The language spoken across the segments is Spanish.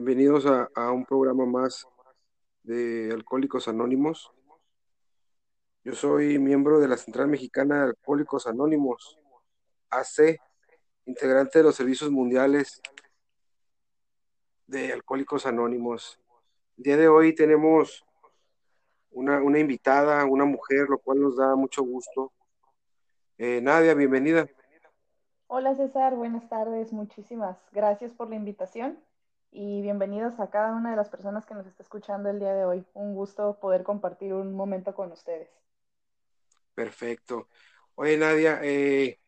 Bienvenidos a, un programa más de Alcohólicos Anónimos. Yo soy miembro de la Central Mexicana de Alcohólicos Anónimos, AC, integrante de los servicios mundiales de Alcohólicos Anónimos. El día de hoy tenemos una, una invitada, una mujer, lo cual nos da mucho gusto. Eh, Nadia, bienvenida. Hola César, buenas tardes, muchísimas gracias por la invitación y bienvenidos a cada una de las personas que nos está escuchando el día de hoy. Un gusto poder compartir un momento con ustedes. Perfecto. Oye, Nadia, eh,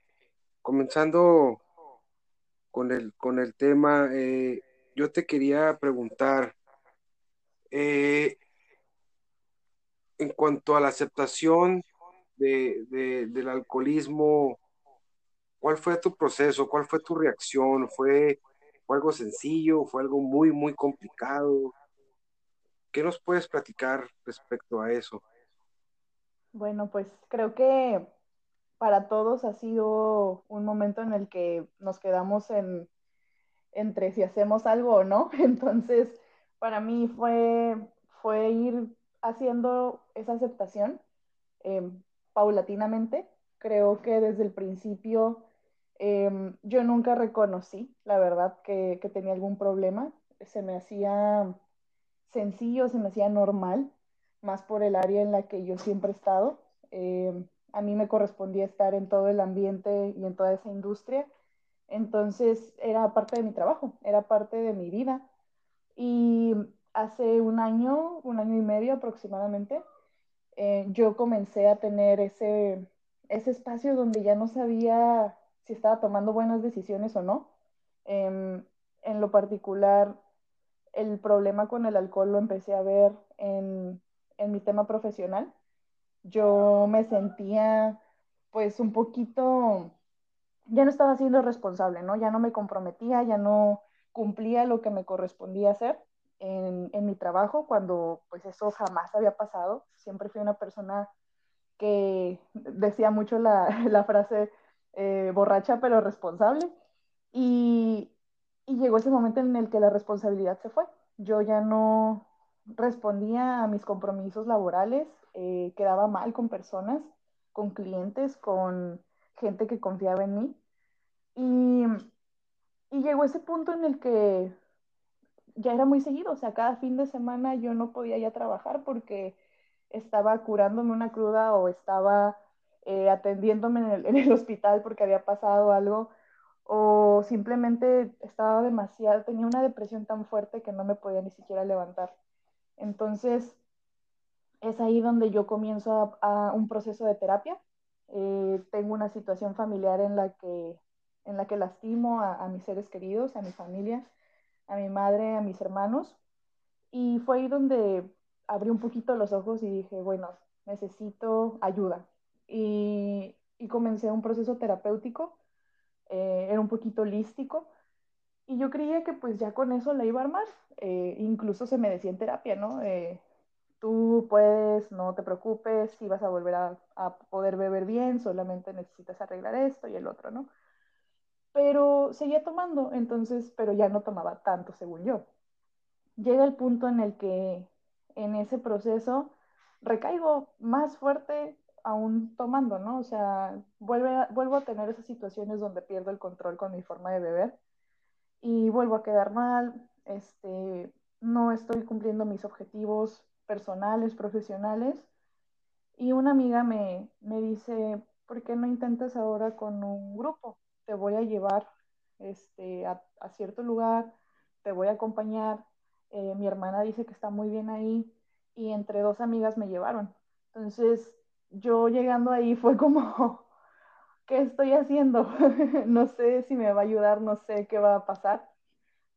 comenzando con el, con el tema, eh, yo te quería preguntar, eh, en cuanto a la aceptación de, de, del alcoholismo, ¿cuál fue tu proceso? ¿Cuál fue tu reacción? ¿Fue ¿Fue algo sencillo? ¿Fue algo muy, muy complicado? ¿Qué nos puedes platicar respecto a eso? Bueno, pues creo que para todos ha sido un momento en el que nos quedamos en, entre si hacemos algo o no. Entonces, para mí fue, fue ir haciendo esa aceptación eh, paulatinamente. Creo que desde el principio eh, yo nunca reconocí, la verdad, que, que, tenía algún problema. Se me hacía sencillo, se me hacía normal, más por el área en la que yo siempre he estado. Eh, a mí me correspondía estar en todo el ambiente y en toda esa industria. Entonces era parte de mi trabajo, era parte de mi vida. Y hace un año, un año y medio aproximadamente, eh, yo comencé a tener ese, ese espacio donde ya no sabía si estaba tomando buenas decisiones o no. Eh, en lo particular, el problema con el alcohol lo empecé a ver en, en, mi tema profesional. Yo me sentía pues un poquito, ya no estaba siendo responsable, ¿no? Ya no me comprometía, ya no cumplía lo que me correspondía hacer en, en mi trabajo, cuando pues eso jamás había pasado. Siempre fui una persona que decía mucho la, la frase, eh, borracha pero responsable. Y, y, llegó ese momento en el que la responsabilidad se fue. Yo ya no respondía a mis compromisos laborales, eh, quedaba mal con personas, con clientes, con gente que confiaba en mí. Y, y llegó ese punto en el que ya era muy seguido, o sea, cada fin de semana yo no podía ya trabajar porque estaba curándome una cruda o estaba eh, atendiéndome en el, hospital porque había pasado algo o simplemente estaba demasiado, tenía una depresión tan fuerte que no me podía ni siquiera levantar. Entonces, es ahí donde yo comienzo a, a un proceso de terapia. Eh, tengo una situación familiar en la que, en la que lastimo a, a mis seres queridos, a mi familia, a mi madre, a mis hermanos. Y fue ahí donde abrí un poquito los ojos y dije, bueno, necesito ayuda, y, y comencé un proceso terapéutico, eh, era un poquito holístico, y yo creía que pues ya con eso la iba a armar, eh, incluso se me decía en terapia, ¿no? Eh, tú puedes, no te preocupes, si vas a volver a, a, poder beber bien, solamente necesitas arreglar esto y el otro, ¿no? Pero seguía tomando, entonces, pero ya no tomaba tanto, según yo. Llega el punto en el que en ese proceso recaigo más fuerte aún tomando, ¿no? O sea, vuelve, vuelvo a tener esas situaciones donde pierdo el control con mi forma de beber y vuelvo a quedar mal, este, no estoy cumpliendo mis objetivos personales, profesionales. Y una amiga me, me dice, ¿por qué no intentas ahora con un grupo? Te voy a llevar este, a, a cierto lugar, te voy a acompañar. Eh, mi hermana dice que está muy bien ahí y entre dos amigas me llevaron. Entonces, yo llegando ahí fue como, ¿qué estoy haciendo? no sé si me va a ayudar, no sé qué va a pasar,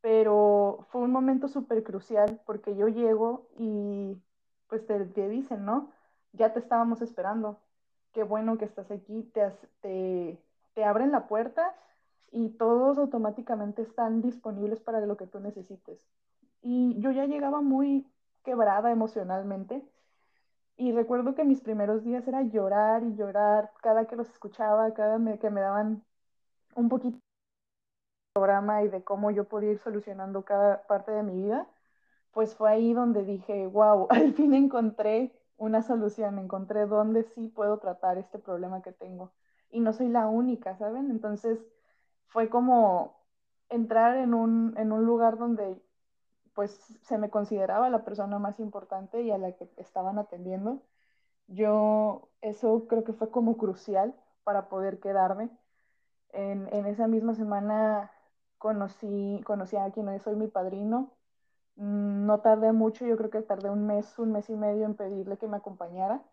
pero fue un momento súper crucial porque yo llego y pues te, te, dicen, ¿no? Ya te estábamos esperando, qué bueno que estás aquí, te, te, te abren la puerta y todos automáticamente están disponibles para lo que tú necesites. Y yo ya llegaba muy quebrada emocionalmente y recuerdo que mis primeros días era llorar y llorar cada que los escuchaba, cada me, que me daban un poquito programa y de cómo yo podía ir solucionando cada parte de mi vida, pues fue ahí donde dije, wow, al fin encontré una solución, encontré dónde sí puedo tratar este problema que tengo. Y no soy la única, ¿saben? Entonces fue como entrar en un, en un lugar donde pues se me consideraba la persona más importante y a la que estaban atendiendo. Yo, eso creo que fue como crucial para poder quedarme. En, en esa misma semana conocí, conocí a quien hoy soy mi padrino. Mm, no tardé mucho, yo creo que tardé un mes, un mes y medio en pedirle que me acompañara.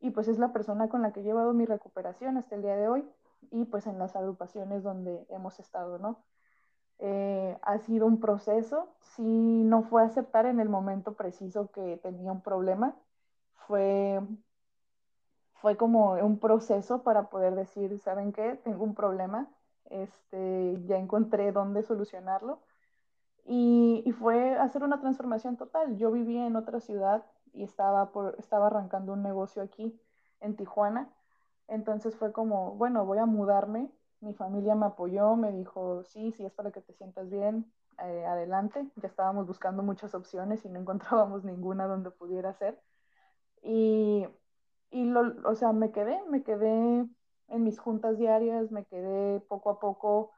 Y pues es la persona con la que he llevado mi recuperación hasta el día de hoy y pues en las agrupaciones donde hemos estado, ¿no? Eh, ha sido un proceso, si no fue aceptar en el momento preciso que tenía un problema, fue, fue como un proceso para poder decir, ¿saben qué? Tengo un problema, este, ya encontré dónde solucionarlo. Y, y, fue hacer una transformación total. Yo vivía en otra ciudad y estaba, por, estaba arrancando un negocio aquí en Tijuana. Entonces fue como, bueno, voy a mudarme mi familia me apoyó, me dijo, sí, sí, es para que te sientas bien, eh, adelante. Ya estábamos buscando muchas opciones y no encontrábamos ninguna donde pudiera ser. Y, y lo, o sea, me quedé, me quedé en mis juntas diarias, me quedé poco a poco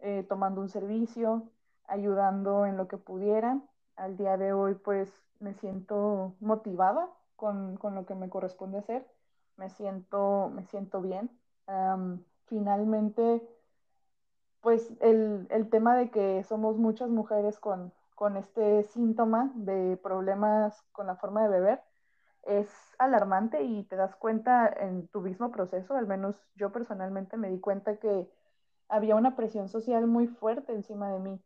eh, tomando un servicio, ayudando en lo que pudiera. Al día de hoy, pues, me siento motivada con, con lo que me corresponde hacer. Me siento, me siento bien. Um, finalmente, pues el, el, tema de que somos muchas mujeres con, con este síntoma de problemas con la forma de beber es alarmante y te das cuenta en tu mismo proceso, al menos yo personalmente me di cuenta que había una presión social muy fuerte encima de mí,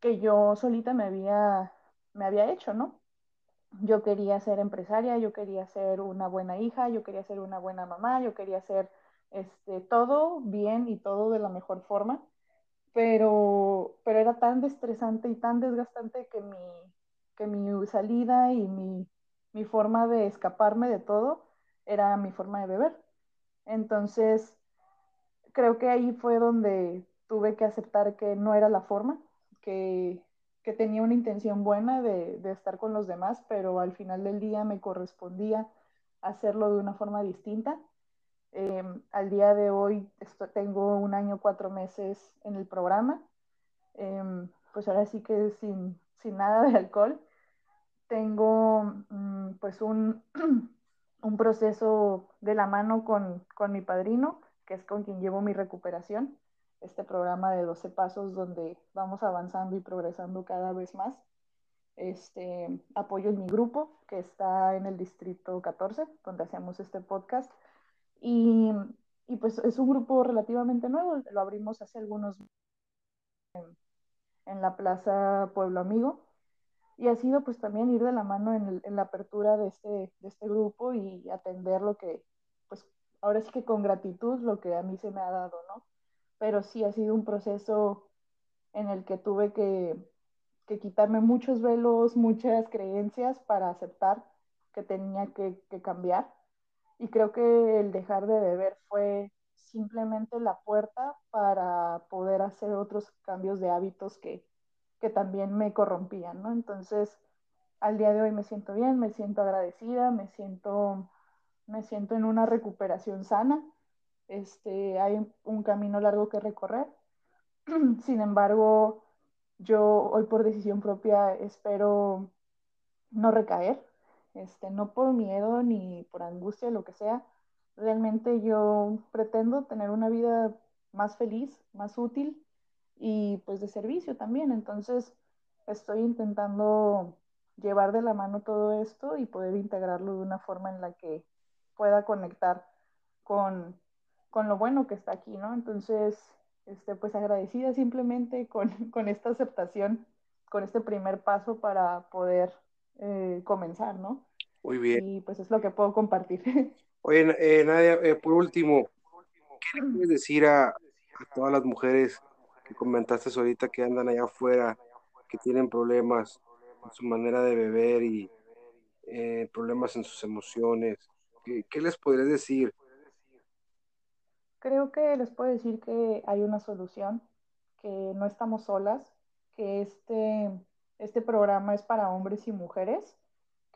que yo solita me había, me había hecho, ¿no? Yo quería ser empresaria, yo quería ser una buena hija, yo quería ser una buena mamá, yo quería ser este, todo bien y todo de la mejor forma, pero, pero era tan estresante y tan desgastante que mi, que mi salida y mi, mi forma de escaparme de todo era mi forma de beber. Entonces, creo que ahí fue donde tuve que aceptar que no era la forma, que, que tenía una intención buena de, de, estar con los demás, pero al final del día me correspondía hacerlo de una forma distinta eh, al día de hoy tengo un año, cuatro meses en el programa. Eh, pues ahora sí que sin, sin, nada de alcohol. Tengo mm, pues un, un, proceso de la mano con, con, mi padrino, que es con quien llevo mi recuperación. Este programa de 12 pasos donde vamos avanzando y progresando cada vez más. Este, apoyo en mi grupo, que está en el distrito 14, donde hacemos este podcast y, y, pues es un grupo relativamente nuevo, lo abrimos hace algunos en, en la Plaza Pueblo Amigo. Y ha sido pues también ir de la mano en, la apertura de este, de este grupo y atender lo que, pues ahora sí que con gratitud lo que a mí se me ha dado, ¿no? Pero sí ha sido un proceso en el que tuve que, que quitarme muchos velos, muchas creencias para aceptar que tenía que cambiar y creo que el dejar de beber fue simplemente la puerta para poder hacer otros cambios de hábitos que, que también me corrompían, ¿no? Entonces, al día de hoy me siento bien, me siento agradecida, me siento, me siento en una recuperación sana. Este, hay un camino largo que recorrer. Sin embargo, yo hoy por decisión propia espero no recaer, este, no por miedo ni por angustia, lo que sea. Realmente yo pretendo tener una vida más feliz, más útil y pues de servicio también. Entonces estoy intentando llevar de la mano todo esto y poder integrarlo de una forma en la que pueda conectar con, con lo bueno que está aquí, ¿no? Entonces, este, pues agradecida simplemente con, con esta aceptación, con este primer paso para poder eh, comenzar, ¿no? Muy bien. Y pues es lo que puedo compartir. Oye, eh, Nadia, eh, por último, ¿qué le puedes decir a, a, todas las mujeres que comentaste ahorita que andan allá afuera, que tienen problemas en su manera de beber y eh, problemas en sus emociones? ¿Qué, ¿Qué les podrías decir? Creo que les puedo decir que hay una solución, que no estamos solas, que este, este programa es para hombres y mujeres,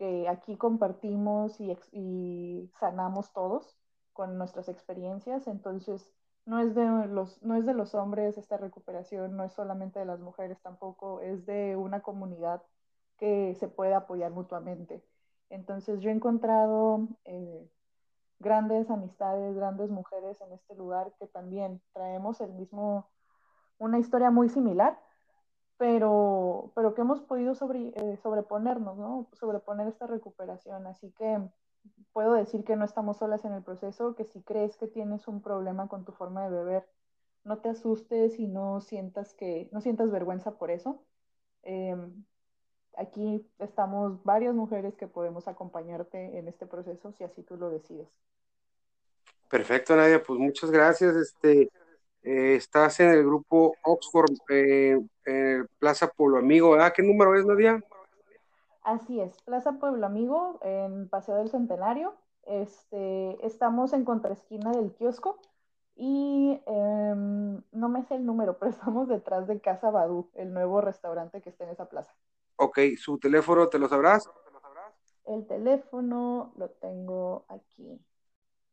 que aquí compartimos y, y sanamos todos con nuestras experiencias, entonces no es de los, no es de los hombres esta recuperación, no es solamente de las mujeres tampoco, es de una comunidad que se puede apoyar mutuamente. Entonces yo he encontrado eh, grandes amistades, grandes mujeres en este lugar que también traemos el mismo, una historia muy similar, pero, pero que hemos podido sobre, eh, sobreponernos, ¿no? Sobreponer esta recuperación. Así que puedo decir que no estamos solas en el proceso, que si crees que tienes un problema con tu forma de beber, no te asustes y no sientas que, no sientas vergüenza por eso. Eh, aquí estamos varias mujeres que podemos acompañarte en este proceso si así tú lo decides. Perfecto, Nadia, pues muchas gracias. Este, eh, estás en el grupo Oxford, eh, en Plaza Pueblo Amigo, ¿verdad? ¿Qué número es, Nadia? Así es, Plaza Pueblo Amigo, en Paseo del Centenario. Este, estamos en contraesquina del kiosco y em, no me sé el número, pero estamos detrás de Casa Badú, el nuevo restaurante que está en esa plaza. Ok, ¿su teléfono te lo sabrás? El teléfono lo tengo aquí.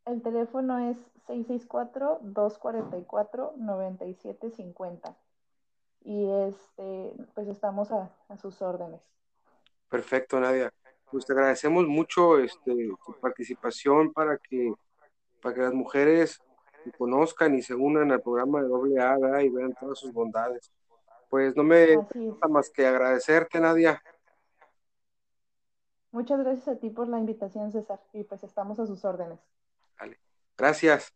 El teléfono es 664-244-9750. Y este, pues estamos a, a sus órdenes. Perfecto, Nadia. Pues te agradecemos mucho este, tu participación para que, para que las mujeres conozcan y se unan al programa de doble A y vean todas sus bondades. Pues no me falta más que agradecerte, Nadia. Muchas gracias a ti por la invitación, César, y pues estamos a sus órdenes. Gracias.